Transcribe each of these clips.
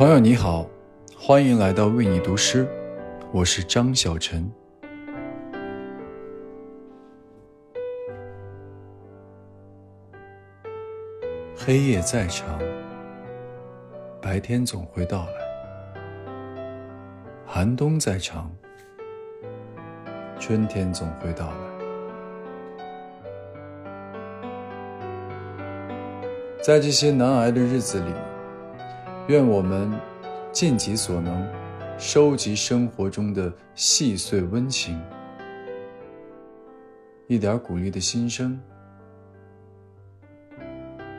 朋友你好，欢迎来到为你读诗，我是张小晨。黑夜再长，白天总会到来；寒冬再长，春天总会到来。在这些难挨的日子里，愿我们尽己所能，收集生活中的细碎温情，一点鼓励的心声。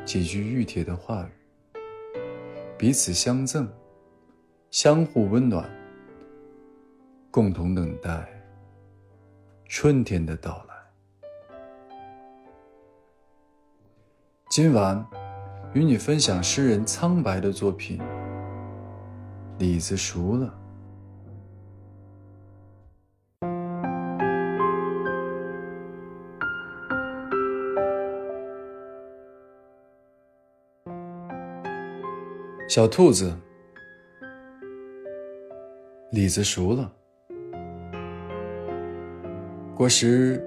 几句熨帖的话语，彼此相赠，相互温暖，共同等待春天的到来。今晚与你分享诗人苍白的作品《李子熟了》。小兔子，李子熟了，果实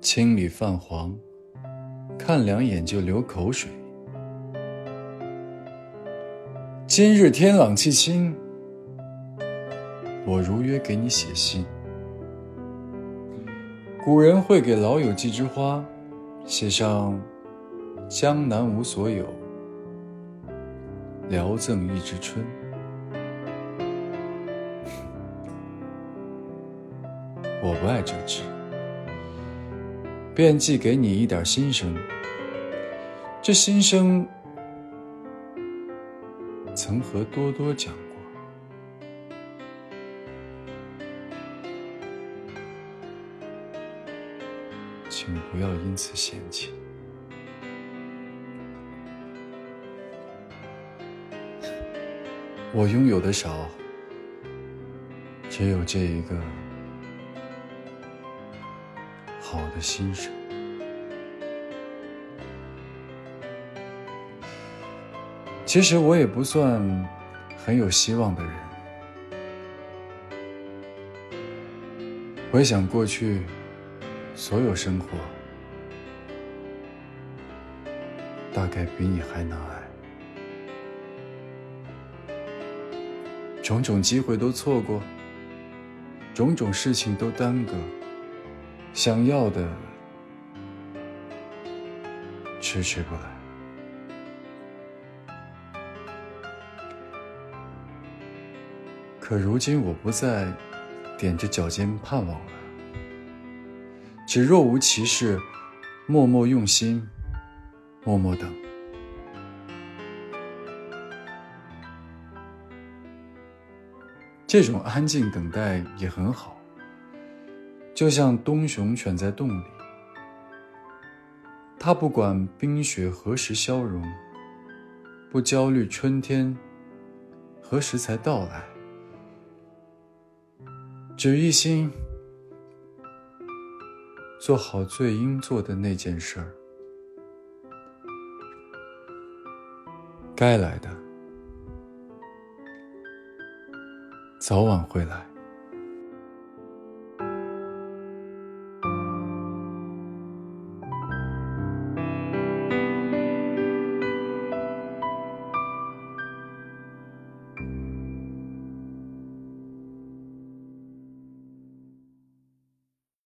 青里泛黄，看两眼就流口水。今日天朗气清，我如约给你写信。古人会给老友寄枝花，写上“江南无所有”。聊赠一枝春，我不爱这枝，便寄给你一点心声。这心声曾和多多讲过，请不要因此嫌弃。我拥有的少，只有这一个好的心声。其实我也不算很有希望的人。回想过去所有生活，大概比你还难挨。种种机会都错过，种种事情都耽搁，想要的迟迟不来。可如今我不再踮着脚尖盼望了，只若无其事，默默用心，默默等。这种安静等待也很好，就像冬熊犬在洞里，它不管冰雪何时消融，不焦虑春天何时才到来，只一心做好最应做的那件事儿，该来的。早晚会来。